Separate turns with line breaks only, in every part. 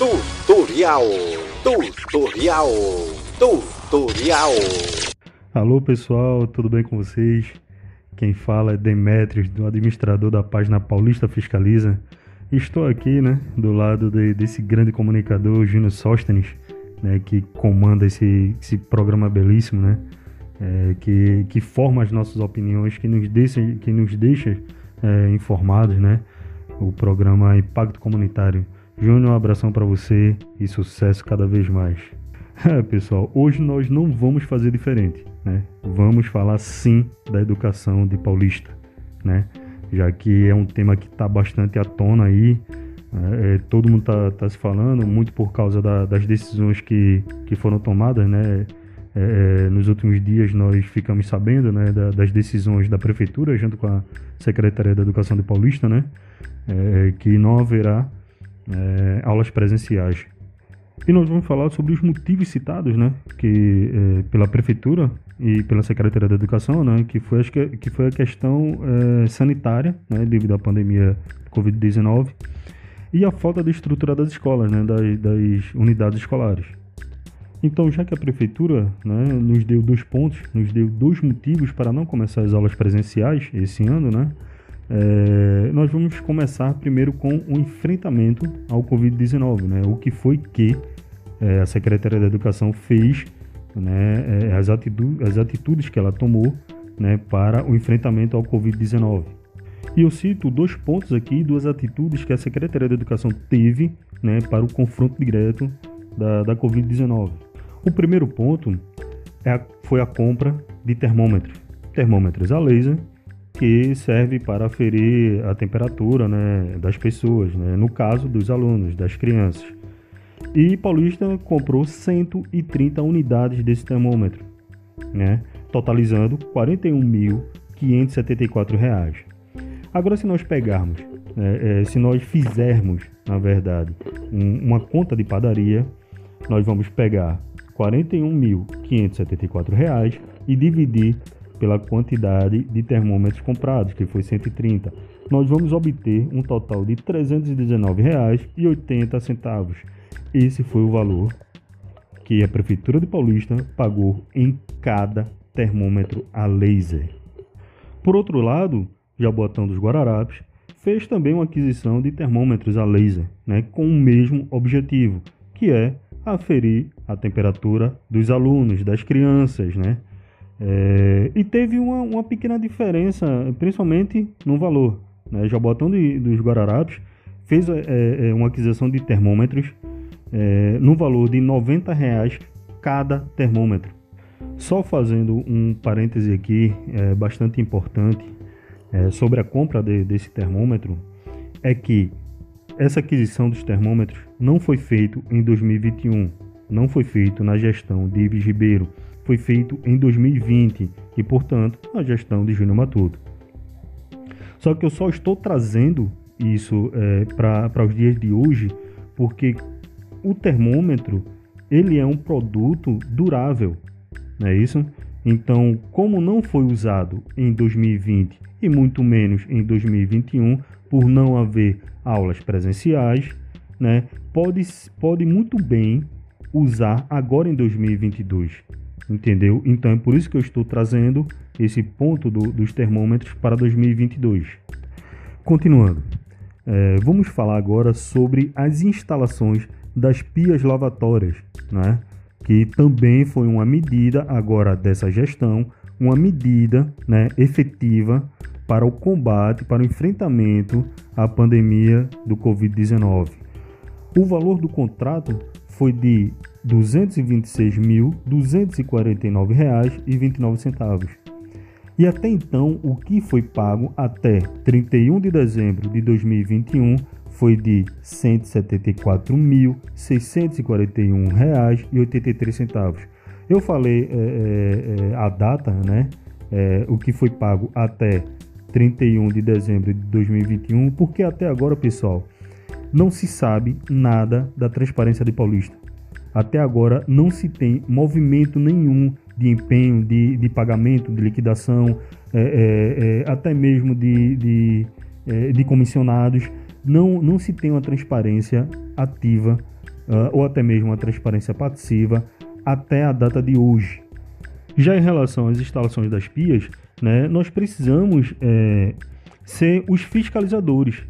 Tutorial, tutorial, tutorial.
Alô pessoal, tudo bem com vocês? Quem fala é Demetrios, do administrador da página Paulista Fiscaliza. Estou aqui, né, do lado de, desse grande comunicador, Júnior Sóstenes, né, que comanda esse, esse programa belíssimo, né, é, que, que forma as nossas opiniões, que nos deixa, que nos deixa é, informados, né, o programa Impacto Comunitário. Júnior, um abração para você e sucesso cada vez mais. Pessoal, hoje nós não vamos fazer diferente, né? Vamos falar sim da educação de Paulista, né? Já que é um tema que está bastante à tona aí, é, é todo mundo está tá se falando, muito por causa da, das decisões que, que foram tomadas, né? É, é, nos últimos dias nós ficamos sabendo né, da, das decisões da prefeitura junto com a Secretaria da Educação de Paulista, né? É, que não haverá é, aulas presenciais. E nós vamos falar sobre os motivos citados, né, que é, pela prefeitura e pela Secretaria da Educação, né, que foi, acho que, que foi a questão é, sanitária, né, devido à pandemia Covid-19, e a falta de estrutura das escolas, né, das, das unidades escolares. Então, já que a prefeitura né, nos deu dois pontos, nos deu dois motivos para não começar as aulas presenciais esse ano, né, é, nós vamos começar primeiro com o enfrentamento ao Covid-19, né? O que foi que é, a Secretaria da Educação fez, né? É, as, atitudes, as atitudes que ela tomou, né? Para o enfrentamento ao Covid-19. E eu cito dois pontos aqui, duas atitudes que a Secretaria da Educação teve, né? Para o confronto direto da, da Covid-19. O primeiro ponto é a, foi a compra de termômetros, termômetros a laser que serve para aferir a temperatura né, das pessoas, né, no caso dos alunos, das crianças. E Paulista comprou 130 unidades desse termômetro, né, totalizando R$ 41.574. Agora, se nós pegarmos, é, é, se nós fizermos, na verdade, um, uma conta de padaria, nós vamos pegar R$ 41.574 e dividir pela quantidade de termômetros comprados, que foi 130. Nós vamos obter um total de R$ 319,80. Esse foi o valor que a Prefeitura de Paulista pagou em cada termômetro a laser. Por outro lado, Jaboatão dos Guararapes fez também uma aquisição de termômetros a laser, né, com o mesmo objetivo, que é aferir a temperatura dos alunos, das crianças, né? É, e teve uma, uma, pequena diferença, principalmente no valor. Né? Jabotão de, dos Guararapes fez é, é, uma aquisição de termômetros é, no valor de 90 reais cada termômetro. Só fazendo um parêntese aqui é, bastante importante é, sobre a compra de, desse termômetro, é que essa aquisição dos termômetros não foi feito em 2021, não foi feito na gestão de Ives Ribeiro, foi feito em 2020 e, portanto, na gestão de Júnior Matuto. Só que eu só estou trazendo isso é, para os dias de hoje porque o termômetro ele é um produto durável, não é isso? Então, como não foi usado em 2020 e muito menos em 2021, por não haver aulas presenciais, né, pode, pode muito bem usar agora em 2022 entendeu? Então é por isso que eu estou trazendo esse ponto do, dos termômetros para 2022. Continuando, é, vamos falar agora sobre as instalações das pias lavatórias, né? que também foi uma medida agora dessa gestão, uma medida né, efetiva para o combate, para o enfrentamento à pandemia do Covid-19. O valor do contrato foi de R$ 226.249,29. E até então, o que foi pago até 31 de dezembro de 2021 foi de R$ 174.641,83. Eu falei é, é, a data, né? É, o que foi pago até 31 de dezembro de 2021, porque até agora, pessoal, não se sabe nada da transparência de Paulista. Até agora não se tem movimento nenhum de empenho, de, de pagamento, de liquidação, é, é, é, até mesmo de, de, é, de, comissionados. Não, não se tem uma transparência ativa uh, ou até mesmo uma transparência passiva até a data de hoje. Já em relação às instalações das pias, né, nós precisamos é, ser os fiscalizadores,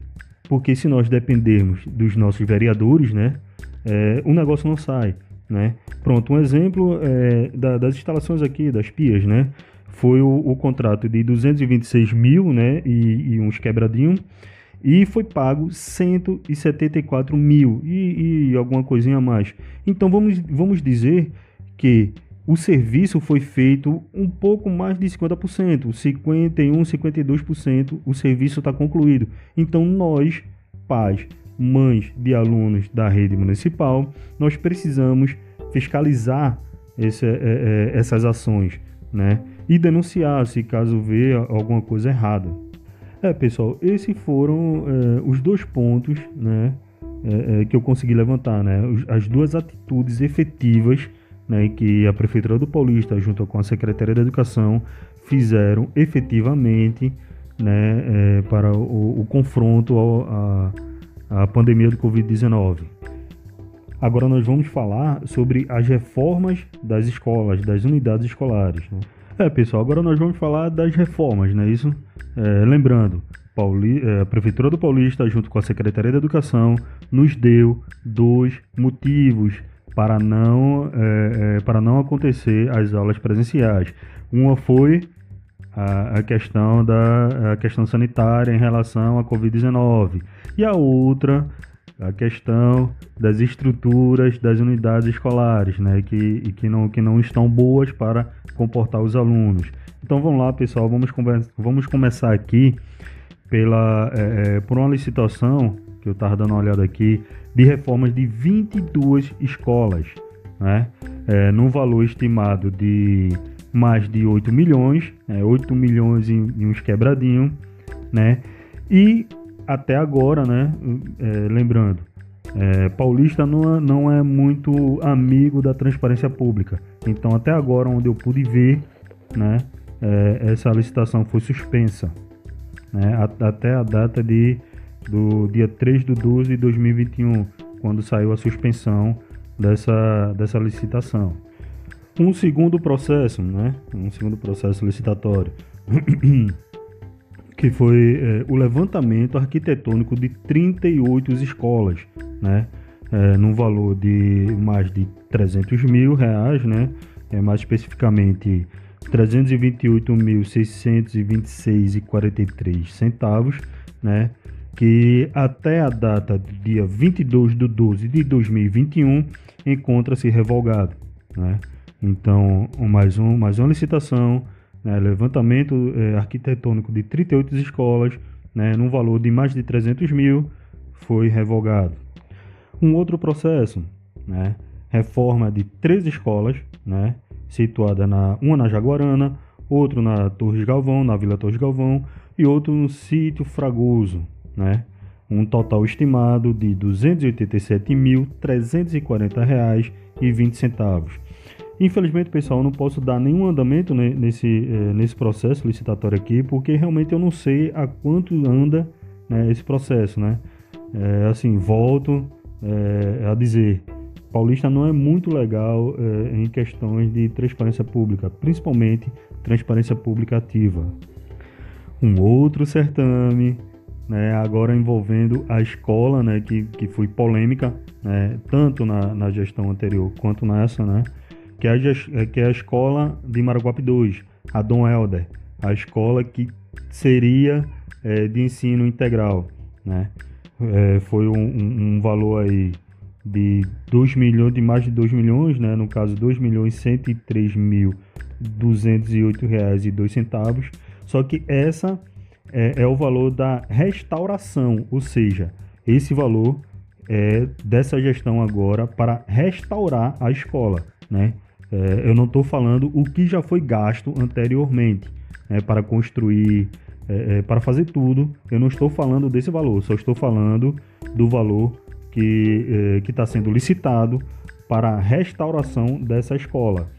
porque se nós dependermos dos nossos vereadores, né, é, o negócio não sai. Né? Pronto, um exemplo é, da, das instalações aqui, das pias, né? Foi o, o contrato de 226 mil né, e, e uns quebradinhos e foi pago 174 mil e, e alguma coisinha a mais. Então vamos, vamos dizer que o serviço foi feito um pouco mais de 50%, 51, 52%, o serviço está concluído. Então nós, pais, mães de alunos da rede municipal, nós precisamos fiscalizar esse, é, é, essas ações, né? E denunciar se caso vê alguma coisa errada. É, pessoal, esses foram é, os dois pontos, né, é, é, que eu consegui levantar, né? As duas atitudes efetivas, né, que a prefeitura do Paulista, junto com a secretaria da Educação, fizeram efetivamente, né, é, para o, o confronto à pandemia do Covid-19. Agora nós vamos falar sobre as reformas das escolas, das unidades escolares. Né? É, pessoal, agora nós vamos falar das reformas, não é isso? É, lembrando, Pauli, é, a Prefeitura do Paulista, junto com a Secretaria da Educação, nos deu dois motivos para não, é, é, para não acontecer as aulas presenciais. Uma foi a, a, questão da a questão sanitária em relação à Covid-19 e a outra a questão das estruturas das unidades escolares, né, que, que, não, que não estão boas para comportar os alunos. Então vamos lá, pessoal, vamos, vamos começar aqui pela, é, é por uma licitação, que eu estava dando uma olhada aqui, de reformas de 22 escolas, né, é, num valor estimado de mais de 8 milhões, é, 8 milhões e, e uns quebradinhos, né, e até agora, né? É, lembrando, é, Paulista não é, não é muito amigo da transparência pública. Então, até agora, onde eu pude ver, né? É, essa licitação foi suspensa, né? A, até a data de, do dia 3 de 12 de 2021, quando saiu a suspensão dessa, dessa licitação. Um segundo processo, né? Um segundo processo licitatório. que foi é, o levantamento arquitetônico de 38 escolas, né? É, num valor de mais de 300 mil reais, né? É, mais especificamente 328.626,43 centavos, né? Que até a data do dia 22 de 12 de 2021 encontra-se revogado, né? Então, mais, um, mais uma licitação né, levantamento é, arquitetônico de 38 escolas, né, num valor de mais de 300 mil, foi revogado. Um outro processo, né, reforma de três escolas, né, situada na uma na Jaguarana, outro na Torres Galvão, na Vila Torres Galvão, e outro no sítio Fragoso, né, um total estimado de R$ 287.340,20. Infelizmente, pessoal, eu não posso dar nenhum andamento nesse, eh, nesse processo licitatório aqui, porque realmente eu não sei a quanto anda né, esse processo, né? É, assim, volto é, a dizer, Paulista não é muito legal é, em questões de transparência pública, principalmente transparência pública ativa. Um outro certame, né, agora envolvendo a escola, né, que, que foi polêmica, né, tanto na, na gestão anterior quanto nessa, né, que é a, que é a escola de Maraguape 2, a Dom Helder, a escola que seria é, de ensino integral, né? É, foi um, um, um, valor aí de 2 milhões, de mais de 2 milhões, né? No caso, 2 milhões 103 mil 208 reais e dois centavos. Só que essa é, é o valor da restauração, ou seja, esse valor é dessa gestão agora para restaurar a escola, né? É, eu não estou falando o que já foi gasto anteriormente né, para construir, é, é, para fazer tudo. Eu não estou falando desse valor, só estou falando do valor que é, está sendo licitado para a restauração dessa escola.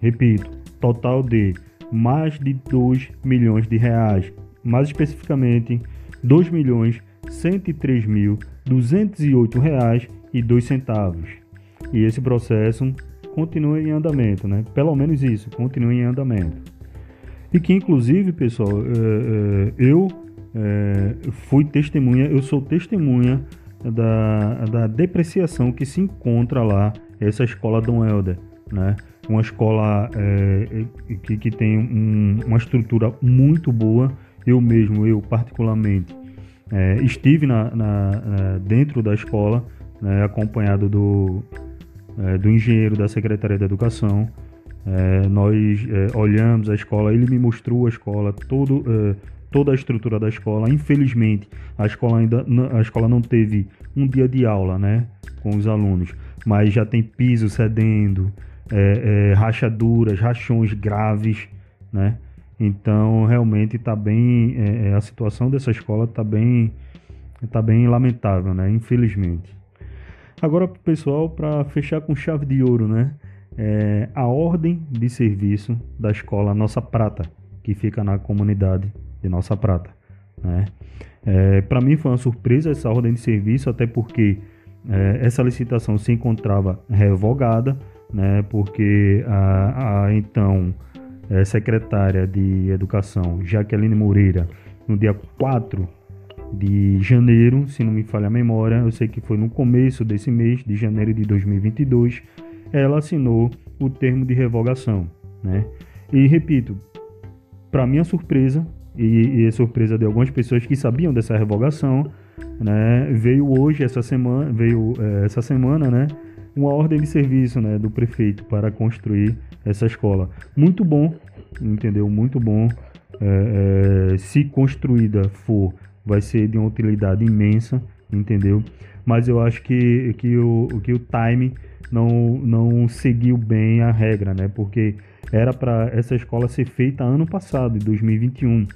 Repito, total de mais de 2 milhões de reais, mais especificamente 2 milhões 103 mil 208 reais e 2 centavos. esse processo continua em andamento, né? Pelo menos isso, continua em andamento. E que, inclusive, pessoal, é, é, eu é, fui testemunha, eu sou testemunha da, da depreciação que se encontra lá, essa escola Dom Helder, né? Uma escola é, que, que tem um, uma estrutura muito boa. Eu mesmo, eu particularmente, é, estive na, na, na, dentro da escola, né, acompanhado do, é, do engenheiro da Secretaria da Educação. É, nós é, olhamos a escola, ele me mostrou a escola, todo, é, toda a estrutura da escola. Infelizmente, a escola ainda a escola não teve um dia de aula, né, com os alunos, mas já tem piso cedendo, é, rachaduras, rachões graves, né? Então, realmente está bem, é, é, a situação dessa escola está bem, tá bem lamentável, né? Infelizmente. Agora, pessoal, para fechar com chave de ouro, né? É, a ordem de serviço da escola Nossa Prata, que fica na comunidade de Nossa Prata, né? É, para mim foi uma surpresa essa ordem de serviço, até porque é, essa licitação se encontrava revogada, né, porque a, a então é, secretária de Educação, Jaqueline Moreira, no dia 4 de janeiro, se não me falha a memória, eu sei que foi no começo desse mês, de janeiro de 2022, ela assinou o termo de revogação. Né? E repito, para minha surpresa, e, e surpresa de algumas pessoas que sabiam dessa revogação, né, veio hoje, essa semana, veio é, essa semana, né, uma ordem de serviço né, do prefeito para construir essa escola. Muito bom, entendeu? Muito bom. É, é, se construída for, vai ser de uma utilidade imensa, entendeu? Mas eu acho que, que, o, que o time não, não seguiu bem a regra, né? Porque era para essa escola ser feita ano passado, em 2021,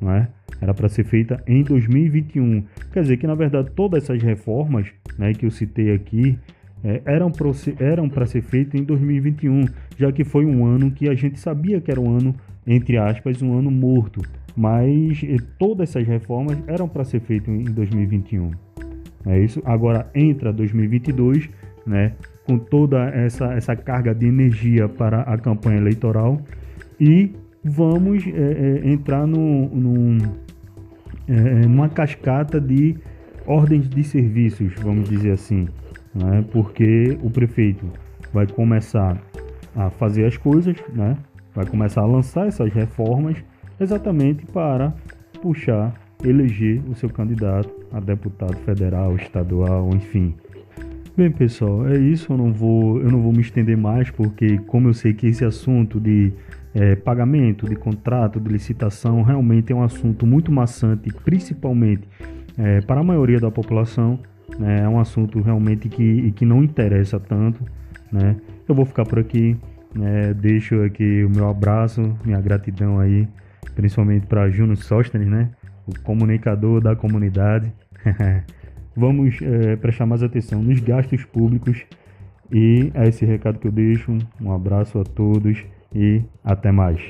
não é? Era para ser feita em 2021. Quer dizer que, na verdade, todas essas reformas né, que eu citei aqui, é, eram para ser feitos em 2021, já que foi um ano que a gente sabia que era um ano, entre aspas, um ano morto. Mas eh, todas essas reformas eram para ser feitas em 2021. É isso. Agora entra 2022, né, com toda essa, essa carga de energia para a campanha eleitoral e vamos é, é, entrar no, no, é, numa cascata de ordens de serviços, vamos dizer assim né? porque o prefeito vai começar a fazer as coisas, né? vai começar a lançar essas reformas exatamente para puxar, eleger o seu candidato a deputado federal, estadual, enfim. Bem, pessoal, é isso. Eu não vou, eu não vou me estender mais, porque como eu sei que esse assunto de é, pagamento, de contrato, de licitação, realmente é um assunto muito maçante, principalmente é, para a maioria da população. Né? É um assunto realmente que, que não interessa tanto. Né? Eu vou ficar por aqui. Né? Deixo aqui o meu abraço, minha gratidão aí, principalmente para Juno Sóstenes, né? o comunicador da comunidade. Vamos é, prestar mais atenção nos gastos públicos e é esse recado que eu deixo. Um abraço a todos e até mais.